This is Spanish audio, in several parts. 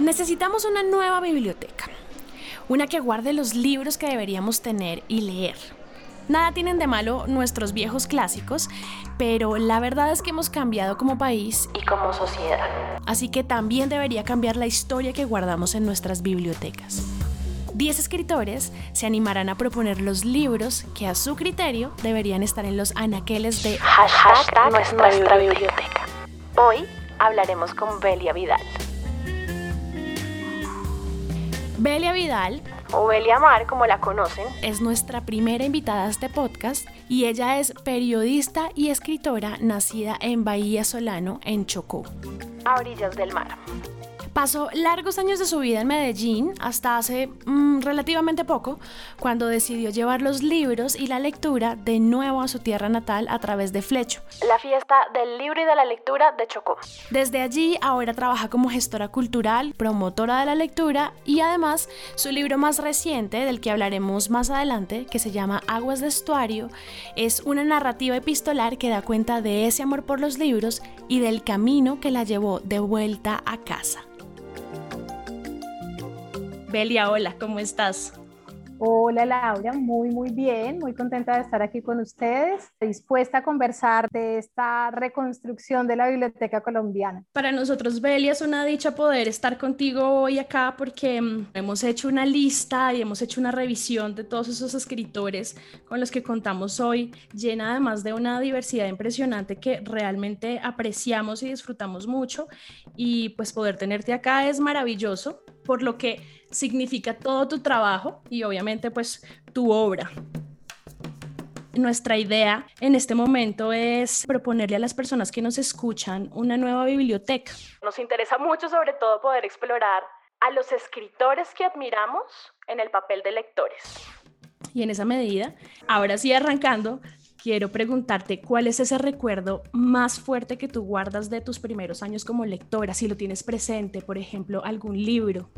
Necesitamos una nueva biblioteca, una que guarde los libros que deberíamos tener y leer. Nada tienen de malo nuestros viejos clásicos, pero la verdad es que hemos cambiado como país y como sociedad. Así que también debería cambiar la historia que guardamos en nuestras bibliotecas. Diez escritores se animarán a proponer los libros que a su criterio deberían estar en los anaqueles de hashtag, nuestra, biblioteca. Hoy hablaremos con Belia Vidal. Belia Vidal, o Belia Mar como la conocen, es nuestra primera invitada a este podcast y ella es periodista y escritora nacida en Bahía Solano, en Chocó, a orillas del mar. Pasó largos años de su vida en Medellín hasta hace mm, relativamente poco, cuando decidió llevar los libros y la lectura de nuevo a su tierra natal a través de Flecho, la fiesta del libro y de la lectura de Chocó. Desde allí ahora trabaja como gestora cultural, promotora de la lectura y además su libro más reciente, del que hablaremos más adelante, que se llama Aguas de Estuario, es una narrativa epistolar que da cuenta de ese amor por los libros y del camino que la llevó de vuelta a casa. Belia, hola, ¿cómo estás? Hola Laura, muy muy bien, muy contenta de estar aquí con ustedes, dispuesta a conversar de esta reconstrucción de la Biblioteca Colombiana. Para nosotros, Belia, es una dicha poder estar contigo hoy acá porque mm, hemos hecho una lista y hemos hecho una revisión de todos esos escritores con los que contamos hoy, llena además de una diversidad impresionante que realmente apreciamos y disfrutamos mucho y pues poder tenerte acá es maravilloso, por lo que significa todo tu trabajo y obviamente pues tu obra. Nuestra idea en este momento es proponerle a las personas que nos escuchan una nueva biblioteca. Nos interesa mucho sobre todo poder explorar a los escritores que admiramos en el papel de lectores. Y en esa medida, ahora sí arrancando, quiero preguntarte cuál es ese recuerdo más fuerte que tú guardas de tus primeros años como lectora, si lo tienes presente, por ejemplo, algún libro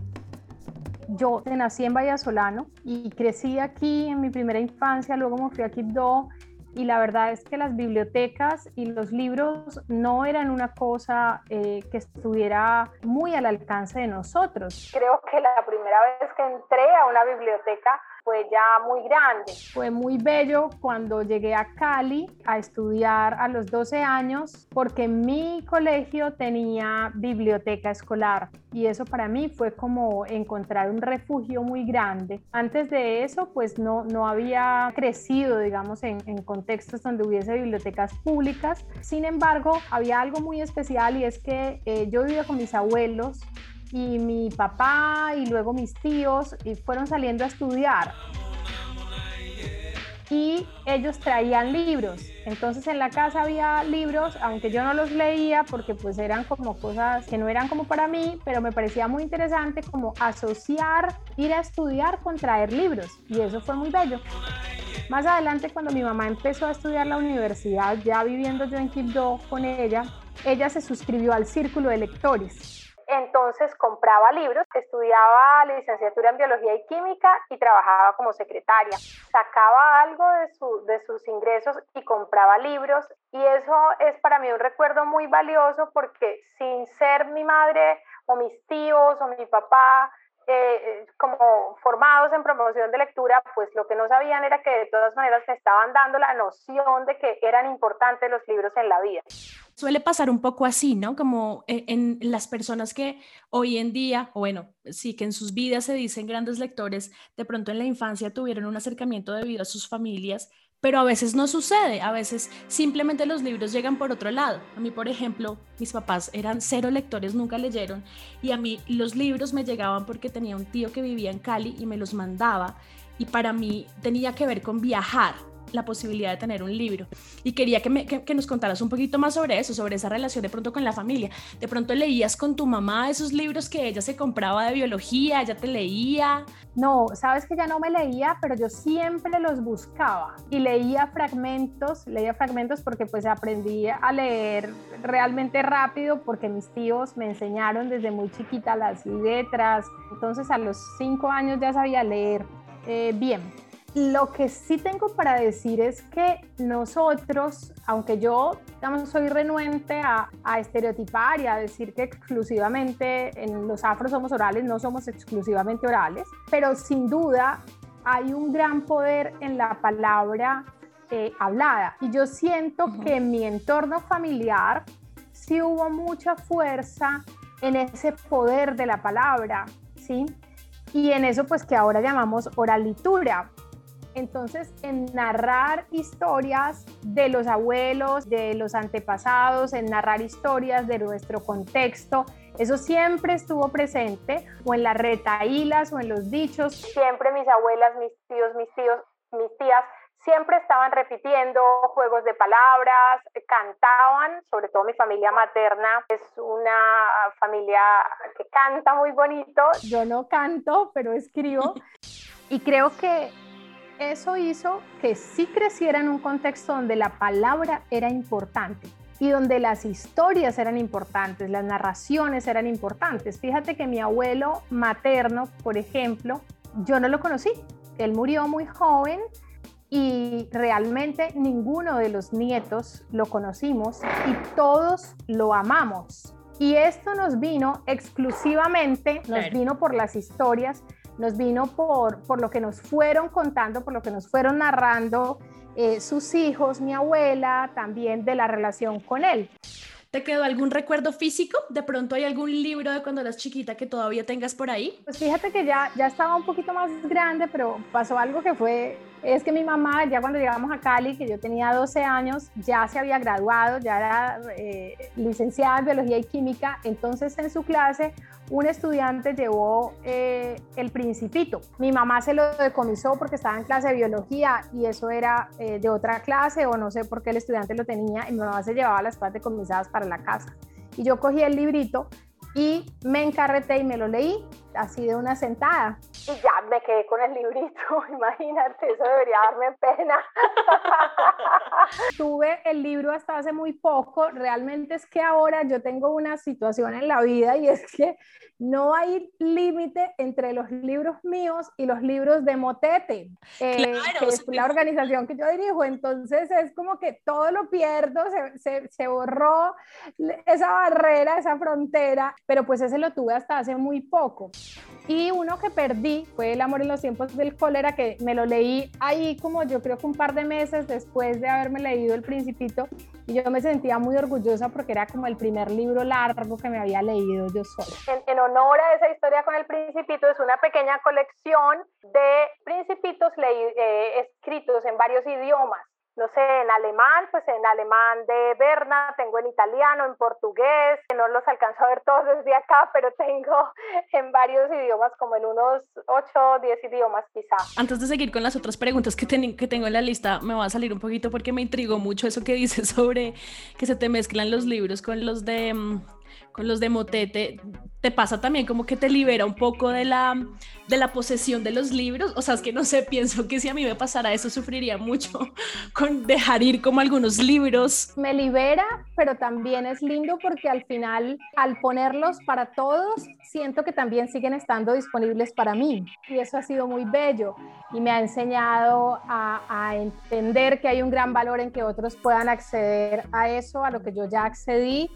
yo nací en Vallasolano y crecí aquí en mi primera infancia, luego me fui a Quibdó y la verdad es que las bibliotecas y los libros no eran una cosa eh, que estuviera muy al alcance de nosotros. Creo que la primera vez que entré a una biblioteca fue ya muy grande. Fue muy bello cuando llegué a Cali a estudiar a los 12 años porque mi colegio tenía biblioteca escolar y eso para mí fue como encontrar un refugio muy grande. Antes de eso pues no, no había crecido digamos en, contextos donde hubiese bibliotecas públicas. Sin embargo había algo muy especial y es que eh, yo vivía con mis abuelos y mi papá y luego mis tíos y fueron saliendo a estudiar. Y ellos traían libros. Entonces en la casa había libros, aunque yo no los leía porque pues eran como cosas que no eran como para mí, pero me parecía muy interesante como asociar ir a estudiar con traer libros. Y eso fue muy bello. Más adelante cuando mi mamá empezó a estudiar la universidad, ya viviendo yo en Quibdó con ella, ella se suscribió al círculo de lectores entonces compraba libros, estudiaba la licenciatura en biología y química y trabajaba como secretaria. Sacaba algo de, de sus ingresos y compraba libros y eso es para mí un recuerdo muy valioso porque sin ser mi madre o mis tíos o mi papá eh, como formados en promoción de lectura, pues lo que no sabían era que de todas maneras se estaban dando la noción de que eran importantes los libros en la vida. Suele pasar un poco así, ¿no? Como eh, en las personas que hoy en día, bueno, sí que en sus vidas se dicen grandes lectores, de pronto en la infancia tuvieron un acercamiento debido a sus familias pero a veces no sucede, a veces simplemente los libros llegan por otro lado. A mí, por ejemplo, mis papás eran cero lectores, nunca leyeron, y a mí los libros me llegaban porque tenía un tío que vivía en Cali y me los mandaba, y para mí tenía que ver con viajar, la posibilidad de tener un libro. Y quería que, nos contaras un poquito más sobre eso, sobre esa relación de pronto con la familia. De pronto leías con tu mamá esos libros que ella se compraba de biología, ella te leía. No, sabes que ya no me leía, pero yo siempre los buscaba y leía fragmentos, leía fragmentos porque pues aprendí a leer realmente rápido porque mis tíos me enseñaron desde muy chiquita las letras. Entonces a los cinco años ya sabía leer eh, bien lo que sí tengo para decir es que nosotros, aunque yo digamos, soy renuente a, a, estereotipar y a decir que exclusivamente en los afros somos orales, no somos exclusivamente orales, pero sin duda hay un gran poder en la palabra eh, hablada. Y yo siento que en mi entorno familiar sí hubo mucha fuerza en ese poder de la palabra, ¿sí? Y en eso pues que ahora llamamos oralitura. Entonces, en narrar historias de los abuelos, de los antepasados, en narrar historias de nuestro contexto, eso siempre estuvo presente, o en las retaílas o en los dichos. Siempre mis abuelas, mis tíos, mis tíos, mis tías siempre estaban repitiendo juegos de palabras, cantaban, sobre todo mi familia materna es una familia que canta muy bonito. Yo no canto, pero escribo. Y creo que eso hizo que sí creciera en un contexto donde la palabra era importante y donde las historias eran importantes, las narraciones eran importantes. Fíjate que mi abuelo materno, por ejemplo, yo no lo conocí. Él murió muy joven y realmente ninguno de los nietos lo conocimos y todos lo amamos. Y esto nos vino exclusivamente, nos vino por las historias, nos vino por, por lo que nos fueron contando, por lo que nos fueron narrando eh, sus hijos, mi abuela, también de la relación con él. ¿Te quedó algún recuerdo físico? ¿De pronto hay algún libro de cuando eras chiquita que todavía tengas por ahí? Pues fíjate que ya, ya estaba un poquito más grande, pero pasó algo que fue es que mi mamá, ya cuando llegamos a Cali, que yo tenía 12 años, ya se había graduado, ya era eh, licenciada en Biología y Química, entonces en su clase un estudiante llevó eh, el principito. Mi mamá se lo decomisó porque estaba en clase de biología y eso era eh, de otra clase o no sé por qué el estudiante lo tenía y mi mamá se llevaba las partes decomisadas para la casa. Y yo cogí el librito y me encarreté y me lo leí así de una sentada. Y ya me quedé con el librito, imagínate, eso debería darme pena. Tuve el libro hasta hace muy poco, realmente es que ahora yo tengo una situación en la vida y es que no hay límite entre los libros míos y los libros de Motete, eh, que es la organización que yo dirijo. Entonces es como que todo lo pierdo, se, se, se, borró esa barrera, esa frontera, pero pues ese lo tuve hasta hace muy poco. Y uno que perdí fue El amor en los tiempos del cólera, que me lo leí ahí como yo creo que un par de meses después de haberme leído El Principito y yo me sentía muy orgullosa porque era como el primer libro largo que me había leído yo sola. En, honor a esa historia con el Principito, es una pequeña colección de principitos eh, escritos en varios idiomas no sé, en alemán, pues en alemán de Berna, tengo en italiano, en portugués, no los alcanzo a ver todos desde acá, pero tengo en varios idiomas, como en unos 8 o 10 idiomas quizá. Antes de seguir con las otras preguntas que, que tengo en la lista, me va a salir un poquito porque me intrigó mucho eso que dices sobre que se te mezclan los libros con los de mm, con los de motete, ¿te pasa también como que te libera un poco de la, de la posesión de los libros? O sea, es que no sé, pienso que si a mí me pasara eso, sufriría mucho con dejar ir como algunos libros. Me libera, pero también es lindo porque al final, al ponerlos para todos, siento que también siguen estando disponibles para mí. Y eso ha sido muy bello y me ha enseñado a, a entender que hay un gran valor en que otros puedan acceder a eso, a lo que yo ya accedí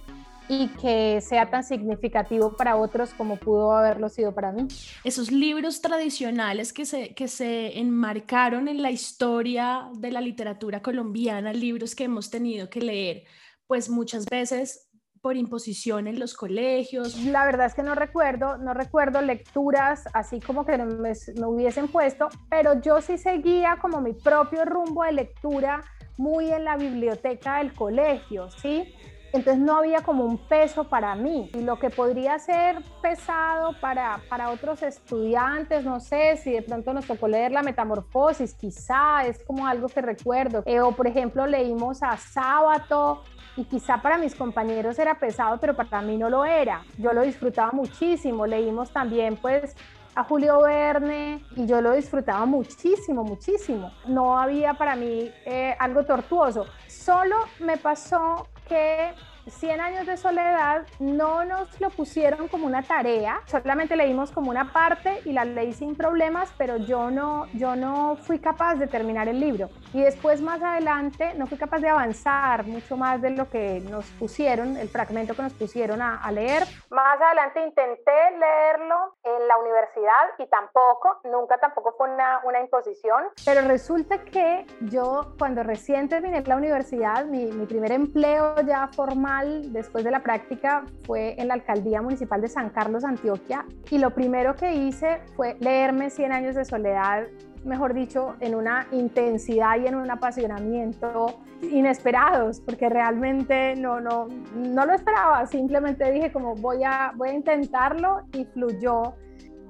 y que sea tan significativo para otros como pudo haberlo sido para mí. Esos libros tradicionales que se, que se enmarcaron en la historia de la literatura colombiana, libros que hemos tenido que leer, pues muchas veces por imposición en los colegios. La verdad es que no recuerdo, no recuerdo lecturas así como que me, me hubiesen puesto, pero yo sí seguía como mi propio rumbo de lectura muy en la biblioteca del colegio, ¿sí? Entonces no había como un peso para mí. Y lo que podría ser pesado para, para otros estudiantes, no sé si de pronto nos tocó leer La Metamorfosis, quizá es como algo que recuerdo. Eh, o por ejemplo leímos a Sábato y quizá para mis compañeros era pesado, pero para mí no lo era. Yo lo disfrutaba muchísimo. Leímos también pues a Julio Verne y yo lo disfrutaba muchísimo, muchísimo. No había para mí eh, algo tortuoso. Solo me pasó que 100 años de soledad no nos lo pusieron como una tarea, solamente leímos como una parte y la leí sin problemas, pero yo no, yo no fui capaz de terminar el libro. Y después más adelante no fui capaz de avanzar mucho más de lo que nos pusieron, el fragmento que nos pusieron a, a leer. Más adelante intenté leerlo en la universidad y tampoco, nunca tampoco fue una, una imposición, pero resulta que yo cuando recién terminé la universidad, mi, mi primer empleo ya formal después de la práctica fue en la alcaldía municipal de San Carlos, Antioquia, y lo primero que hice fue leerme 100 años de soledad mejor dicho, en una intensidad y en un apasionamiento inesperados, porque realmente no, no, no lo esperaba, simplemente dije como voy a, voy a intentarlo y fluyó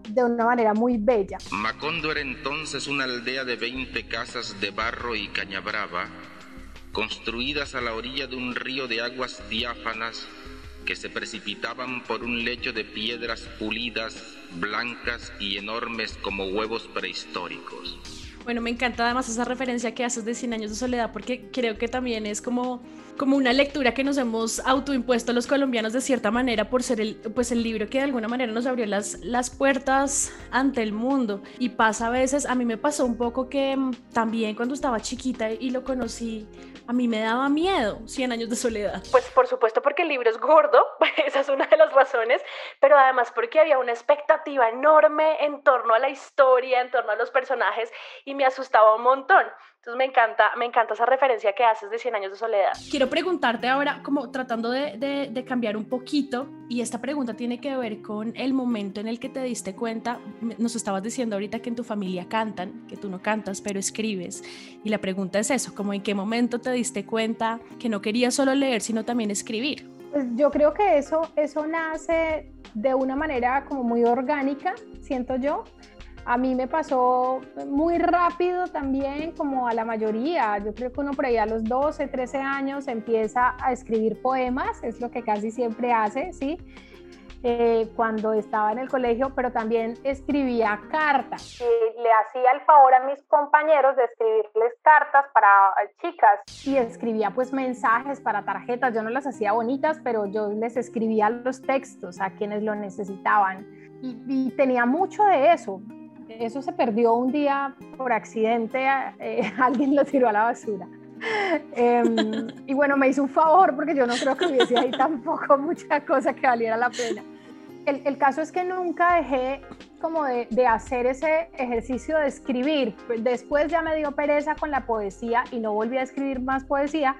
de una manera muy bella. Macondo era entonces una aldea de 20 casas de barro y cañabrava, construidas a la orilla de un río de aguas diáfanas que se precipitaban por un lecho de piedras pulidas, blancas y enormes como huevos prehistóricos. Bueno, me encanta además esa referencia que haces de 100 años de soledad porque creo que también es como, como una lectura que nos hemos autoimpuesto los colombianos de cierta manera por ser el, pues el libro que de alguna manera nos abrió las, las puertas ante el mundo. Y pasa a veces, a mí me pasó un poco que mm, también cuando estaba chiquita y lo conocí, a mí me daba miedo 100 años de soledad. Pues por supuesto porque el libro es gordo, esa es una de las razones, pero además porque había una expectativa enorme en torno a la historia, en torno a los personajes y me asustaba un montón. Entonces me encanta, me encanta esa referencia que haces de 100 años de soledad. Quiero preguntarte ahora, como tratando de, de, de, cambiar un poquito, y esta pregunta tiene que ver con el momento en el que te diste cuenta, nos estabas diciendo ahorita que en tu familia cantan, que tú no cantas, pero escribes, y la pregunta es eso, como en qué momento te diste cuenta que no querías solo leer, sino también escribir. Pues yo creo que eso, eso nace de una manera como muy orgánica, siento yo. A mí me pasó muy rápido también, como a la mayoría. Yo creo que uno por ahí a los 12, 13 años empieza a escribir poemas, es lo que casi siempre hace, ¿sí? Eh, cuando estaba en el colegio, pero también escribía cartas. Le hacía el favor a mis compañeros de escribirles cartas para chicas y escribía pues mensajes para tarjetas. Yo no las hacía bonitas, pero yo les escribía los textos a quienes lo necesitaban. Y tenía mucho de eso eso se perdió un día por accidente, eh, alguien lo tiró a la basura. Em, y bueno, me hizo un favor porque yo no creo que hubiese ahí tampoco mucha cosa que valiera la pena. El, caso es que nunca dejé como de, de, hacer ese ejercicio de escribir. Después ya me dio pereza con la poesía y no volví a escribir más poesía,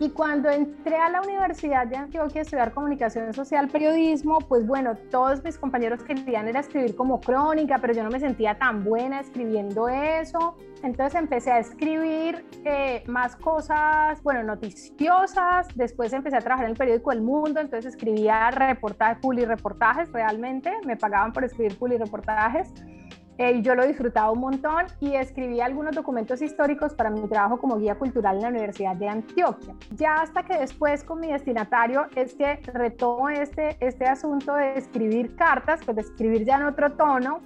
y cuando entré a la Universidad de Antioquia a estudiar comunicación social, periodismo, pues bueno, todos mis compañeros querían era escribir como crónica, pero yo no me sentía tan buena escribiendo eso. Entonces empecé a escribir eh, más cosas, bueno, noticiosas. Después empecé a trabajar en el periódico El Mundo, entonces escribía reportajes, reportajes realmente. Me pagaban por escribir reportajes. Eh, yo lo disfrutaba un montón y escribí algunos documentos históricos para mi trabajo como guía cultural en la Universidad de Antioquia. Ya hasta que después con mi destinatario es que retomo este, este asunto de escribir cartas, pues de escribir ya en otro tono,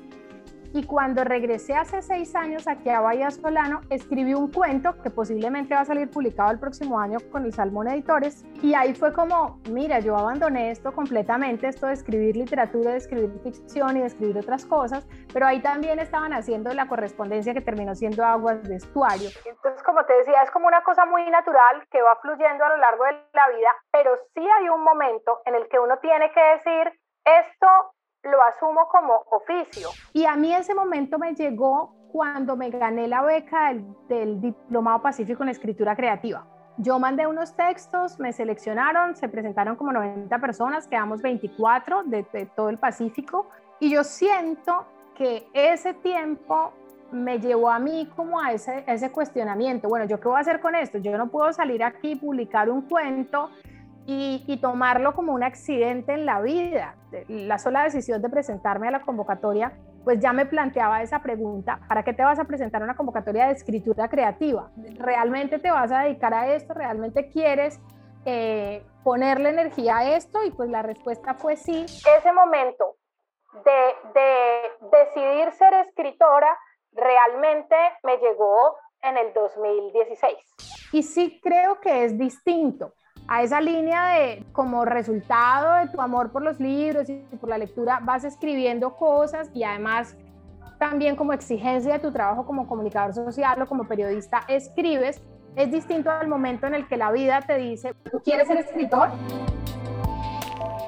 y cuando regresé hace seis años aquí a Bahía Solano, escribí un cuento que posiblemente va a salir publicado el próximo año con el Salmón Editores. Y ahí fue como, mira, yo abandoné esto completamente, esto de escribir literatura, de escribir ficción y de escribir otras cosas, pero ahí también estaban haciendo la correspondencia que terminó siendo Aguas de Estuario. Entonces, como te decía, es como una cosa muy natural que va fluyendo a lo largo de la vida, pero sí hay un momento en el que uno tiene que decir, esto asumo como oficio. Y a mí ese momento me llegó cuando me gané la beca del, Diplomado Pacífico en Escritura Creativa. Yo mandé unos textos, me seleccionaron, se presentaron como 90 personas, quedamos 24 de, todo el Pacífico y yo siento que ese tiempo me llevó a mí como a ese, ese cuestionamiento. Bueno, ¿yo qué voy a hacer con esto? Yo no puedo salir aquí y publicar un cuento y, tomarlo como un accidente en la vida. La sola decisión de presentarme a la convocatoria, pues ya me planteaba esa pregunta, ¿para qué te vas a presentar a una convocatoria de escritura creativa? ¿Realmente te vas a dedicar a esto? ¿Realmente quieres eh, ponerle energía a esto? Y pues la respuesta fue sí. Ese momento de, de decidir ser escritora realmente me llegó en el 2016. Y sí creo que es distinto a esa línea de como resultado de tu amor por los libros y por la lectura, vas escribiendo cosas y además también como exigencia de tu trabajo como comunicador social o como periodista escribes, es distinto al momento en el que la vida te dice, ¿tú quieres ser escritor?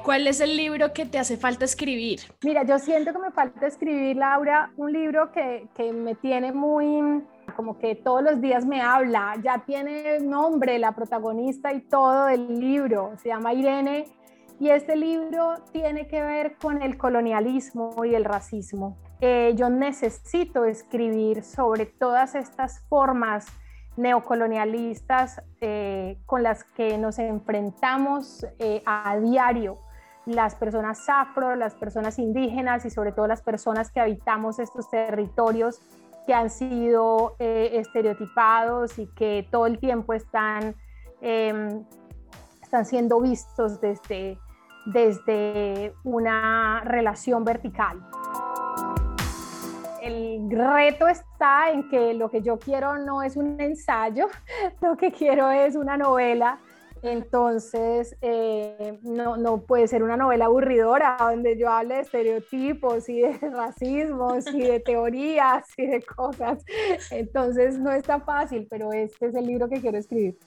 ¿Cuál es el libro que te hace falta escribir? Mira, yo siento que me falta escribir, Laura, un libro que, que me tiene muy, como que todos los días me habla, ya tiene nombre la protagonista y todo del libro, se llama Irene, y este libro tiene que ver con el colonialismo y el racismo. Eh, yo necesito escribir sobre todas estas formas neocolonialistas eh, con las que nos enfrentamos eh, a diario las personas afro, las personas indígenas y sobre todo las personas que habitamos estos territorios que han sido estereotipados y que todo el tiempo están, em, están siendo vistos desde, desde una relación vertical el reto está en que lo que yo quiero no es un ensayo, lo que quiero es una novela. Entonces, eh, no, no, puede ser una novela aburridora donde yo hable de estereotipos y de racismos y de teorías y de cosas. Entonces, no está fácil, pero este es el libro que quiero escribir.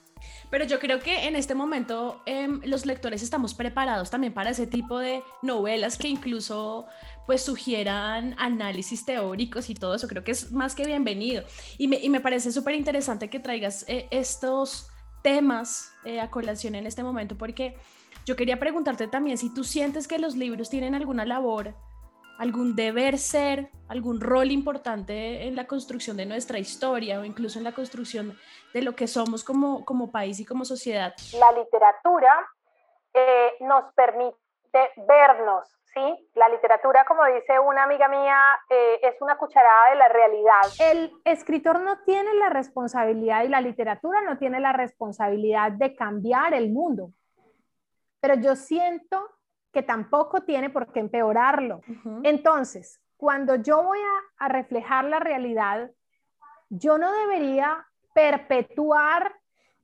Pero yo creo que en este momento em, los lectores estamos preparados también para ese tipo de novelas que incluso pues sugieran análisis teóricos y todo eso. Creo que es más que bienvenido. Y me, y me parece súper interesante que traigas eh, estos temas eh, a colación en este momento porque yo quería preguntarte también si tú sientes que los libros tienen alguna labor algún deber ser, algún rol importante en la construcción de nuestra historia o incluso en la construcción de lo que somos como, como país y como sociedad. La literatura eh, nos permite vernos, ¿sí? La literatura, como dice una amiga mía, eh, es una cucharada de la realidad. El escritor no tiene la responsabilidad y la literatura no tiene la responsabilidad de cambiar el mundo, pero yo siento que tampoco tiene por qué empeorarlo. Entonces, cuando yo voy a, reflejar la realidad, yo no debería perpetuar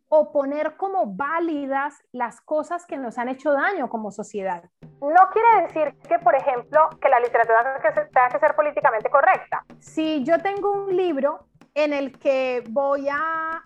o poner como válidas las cosas que nos han hecho daño como sociedad. No quiere decir que, por ejemplo, que la literatura tenga que ser políticamente correcta. Si yo tengo un libro en el que voy a,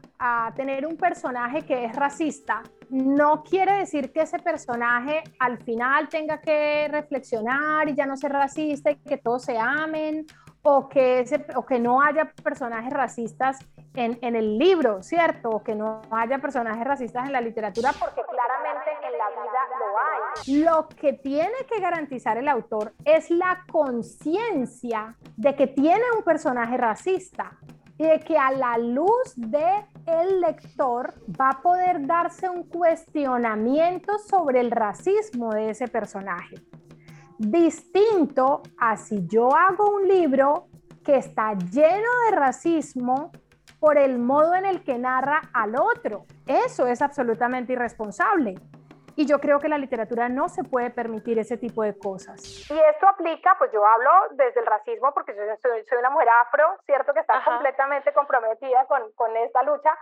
tener un personaje que es racista, no quiere decir que ese personaje al final tenga que reflexionar y ya no ser racista y que todos se amen o que, ese, o que no haya personajes racistas en, en, el libro, ¿cierto? Que no haya personajes racistas en la literatura, porque claramente en la vida lo hay. Lo que tiene que garantizar el autor es la conciencia de que tiene un personaje racista y de que a la luz de el lector va a poder darse un cuestionamiento sobre el racismo de ese personaje. Distinto a si yo hago un libro que está lleno de racismo por el modo en el que narra al otro. Eso es absolutamente irresponsable. Y yo creo que la literatura no se puede permitir ese tipo de cosas. Y esto aplica, pues yo hablo desde el racismo porque yo soy, soy una mujer afro, cierto que está completamente comprometida con, con esta lucha,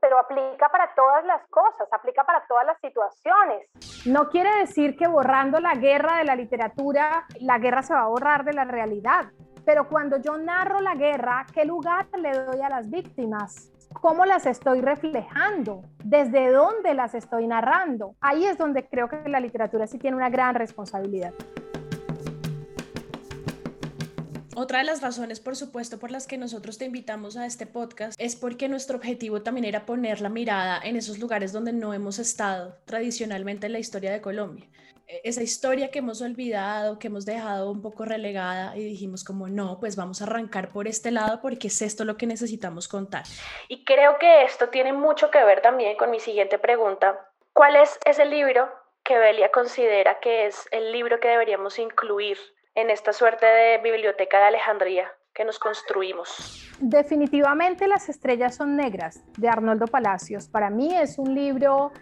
pero aplica para todas las cosas, aplica para todas las situaciones. No quiere decir que borrando la guerra de la literatura, la guerra se va a borrar de la realidad. Pero cuando yo narro la guerra, ¿qué lugar le doy a las víctimas? cómo las estoy reflejando, desde dónde las estoy narrando. Ahí es donde creo que la literatura sí tiene una gran responsabilidad. Otra de las razones, por supuesto, por las que nosotros te invitamos a este podcast es porque nuestro objetivo también era poner la mirada en esos lugares donde no hemos estado tradicionalmente en la historia de Colombia. E, esa historia que hemos olvidado, que hemos dejado un poco relegada y dijimos como no, pues vamos a arrancar por este lado porque es esto lo que necesitamos contar. Y creo que esto tiene mucho que ver también con mi siguiente pregunta. ¿Cuál es ese libro que Belia considera que es el libro que deberíamos incluir en esta suerte de biblioteca de Alejandría que nos construimos? Definitivamente Las estrellas son negras de Arnoldo Palacios. Para mí es un libro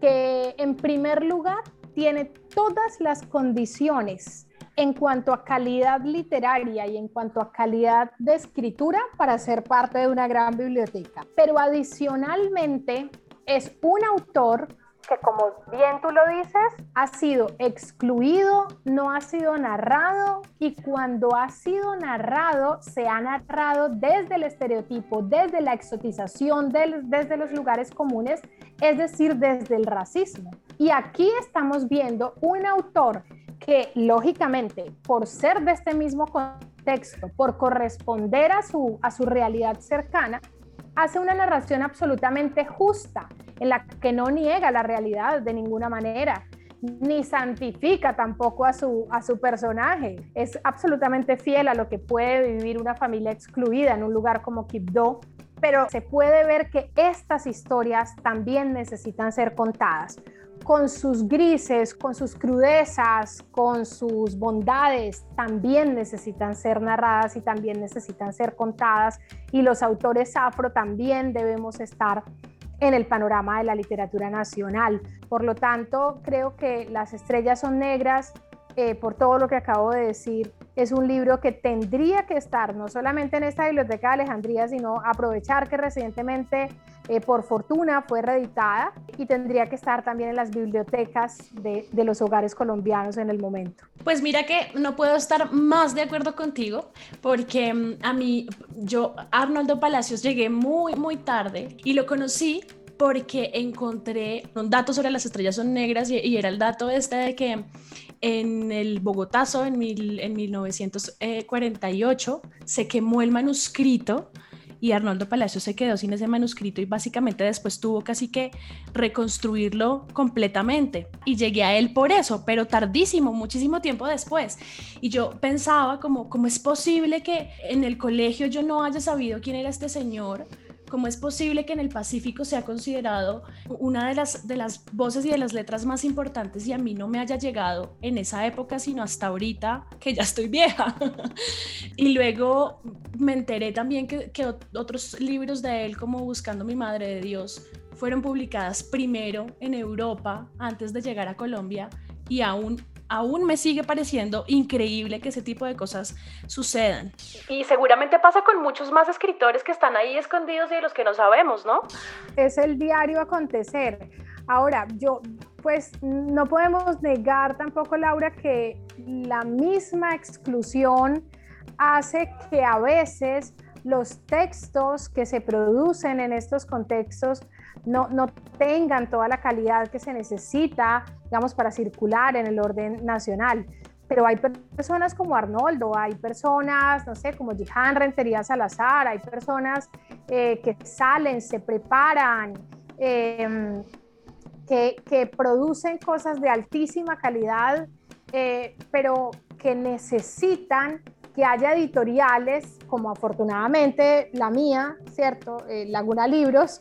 que en primer lugar tiene todas las condiciones en cuanto a calidad literaria y en cuanto a calidad de escritura para ser parte de una gran biblioteca. Pero adicionalmente es un autor que como bien tú lo dices, ha sido excluido, no ha sido narrado y cuando ha sido narrado, se ha narrado desde el estereotipo, desde la exotización, desde los lugares comunes, es decir, desde el racismo. Y aquí estamos viendo un autor que lógicamente, por ser de este mismo contexto, por corresponder a su, a su realidad cercana, hace una narración absolutamente justa, en la que no niega la realidad de ninguna manera, ni santifica tampoco a su, a su personaje. Es absolutamente fiel a lo que puede vivir una familia excluida en un lugar como Quibdó, pero se puede ver que estas historias también necesitan ser contadas con sus grises, con sus crudezas, con sus bondades, también necesitan ser narradas y también necesitan ser contadas. Y los autores afro también debemos estar en el panorama de la literatura nacional. Por lo tanto, creo que Las estrellas son negras, eh, por todo lo que acabo de decir, es un libro que tendría que estar no solamente en esta biblioteca de Alejandría, sino aprovechar que recientemente, eh, por fortuna, fue reeditada y tendría que estar también en las bibliotecas de, los hogares colombianos en el momento. Pues mira que no puedo estar más de acuerdo contigo, porque mm, a mí, yo, Arnoldo Palacios, llegué muy, muy tarde y lo conocí porque encontré un dato sobre las estrellas son negras y, era el dato este de que en el Bogotazo en, en 1948 se quemó el manuscrito y Arnoldo Palacio se quedó sin ese manuscrito y básicamente después tuvo casi que reconstruirlo completamente. Y llegué a él por eso, pero tardísimo, muchísimo tiempo después. Y yo pensaba como, ¿cómo es posible que en el colegio yo no haya sabido quién era este señor? ¿Cómo es posible que en el Pacífico sea considerado una de las, de las voces y de las letras más importantes y a mí no me haya llegado en esa época, sino hasta ahorita, que ya estoy vieja? y luego me enteré también que, que otros libros de él, como Buscando mi Madre de Dios, fueron publicadas primero en Europa antes de llegar a Colombia y aún aún me sigue pareciendo increíble que ese tipo de cosas sucedan. Y seguramente pasa con muchos más escritores que están ahí escondidos y de los que no sabemos, ¿no? Es el diario acontecer. Ahora, yo, pues no podemos negar tampoco, Laura, que la misma exclusión hace que a veces los textos que se producen en estos contextos no, no tengan toda la calidad que se necesita, digamos, para circular en el orden nacional. Pero hay personas como Arnoldo, hay personas, no sé, como Jihan Rentería Salazar, hay personas eh, que salen, se preparan, em, que, que, producen cosas de altísima calidad, eh, pero que necesitan que haya editoriales, como afortunadamente la mía, ¿cierto? Eh, Laguna Libros,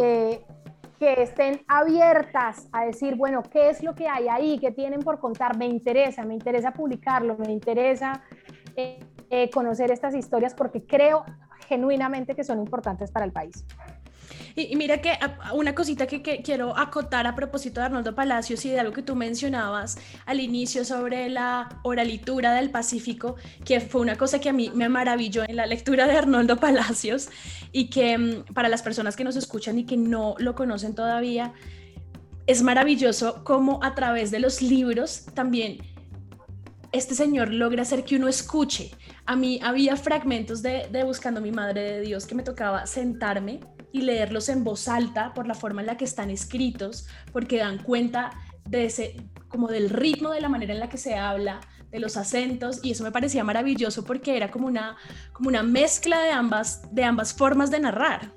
eh, que estén abiertas a decir, bueno, ¿qué es lo que hay ahí? ¿Qué tienen por contar? Me interesa, me interesa publicarlo, me interesa eh, conocer estas historias porque creo genuinamente que son importantes para el país. Y, mira que una cosita que, quiero acotar a propósito de Arnoldo Palacios y de algo que tú mencionabas al inicio sobre la oralitura del Pacífico, que fue una cosa que a mí me maravilló en la lectura de Arnoldo Palacios y que mm, para las personas que nos escuchan y que no lo conocen todavía, es maravilloso cómo a través de los libros también este señor logra hacer que uno escuche. A mí había fragmentos de, de Buscando mi Madre de Dios que me tocaba sentarme y leerlos en voz alta por la forma en la que están escritos, porque dan cuenta de ese, como del ritmo de la manera en la que se habla, de los acentos, y eso me parecía maravilloso porque era como una, como una mezcla de ambas, de ambas formas de narrar.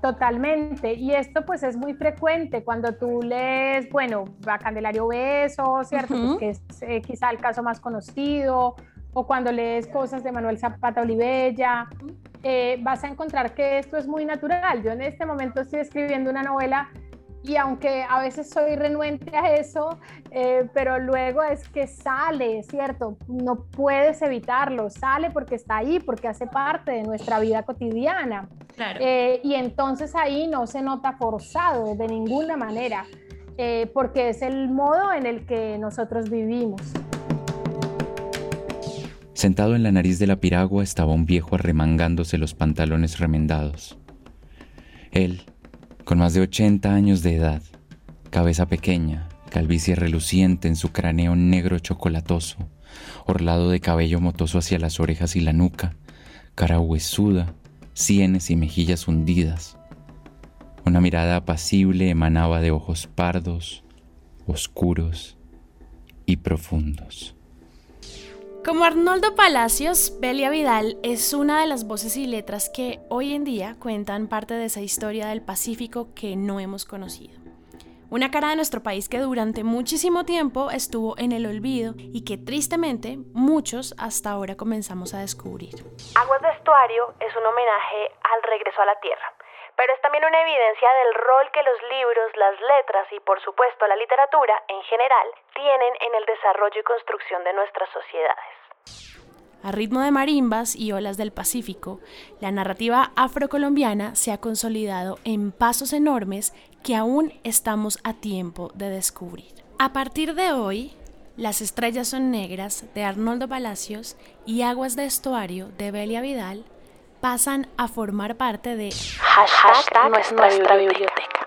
Totalmente, y esto pues es muy frecuente cuando tú lees, bueno, a Candelario Beso, ¿cierto? Pues, que es eh, quizá el caso más conocido, o cuando lees cosas de Manuel Zapata Olivella, eh, vas a encontrar que esto es muy natural. Yo en este momento estoy escribiendo una novela y aunque a veces soy renuente a eso, eh, pero luego es que sale, ¿cierto? No puedes evitarlo, sale porque está ahí, porque hace parte de nuestra vida cotidiana. Eh, y entonces ahí no se nota forzado de ninguna manera, porque es el modo en el que nosotros vivimos. Sentado en la nariz de la piragua estaba un viejo arremangándose los pantalones remendados. Él, con más de 80 años de edad, Cabeza pequeña, calvicie reluciente en su cráneo negro chocolatoso, orlado de cabello motoso hacia las orejas y la nuca, cara huesuda, sienes y mejillas hundidas. Una mirada apacible emanaba de ojos pardos, oscuros y profundos. Como Arnoldo Palacios, Belia Vidal es una de las voces y letras que hoy en día cuentan parte de esa historia del Pacífico que no hemos conocido. Una cara de nuestro país que durante muchísimo tiempo estuvo en el olvido y que tristemente muchos hasta ahora comenzamos a descubrir. Aguas de Estuario es un homenaje al regreso a la tierra, pero es también una evidencia del rol que los libros, las letras y por supuesto la literatura en general tienen en el desarrollo y construcción de nuestras sociedades. A ritmo de marimbas y olas del Pacífico, la narrativa afrocolombiana se ha consolidado en pasos enormes que aún estamos a tiempo de descubrir. A partir de hoy, Las estrellas son negras de Arnoldo Palacios y Aguas de estuario de Belia Vidal pasan a formar parte de Hashtag, nuestra biblioteca.